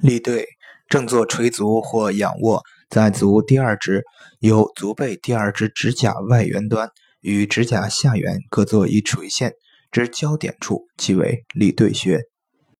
立对，正坐垂足或仰卧，在足第二趾由足背第二趾指甲外缘端与指甲下缘各做一垂线，之交点处即为立对穴。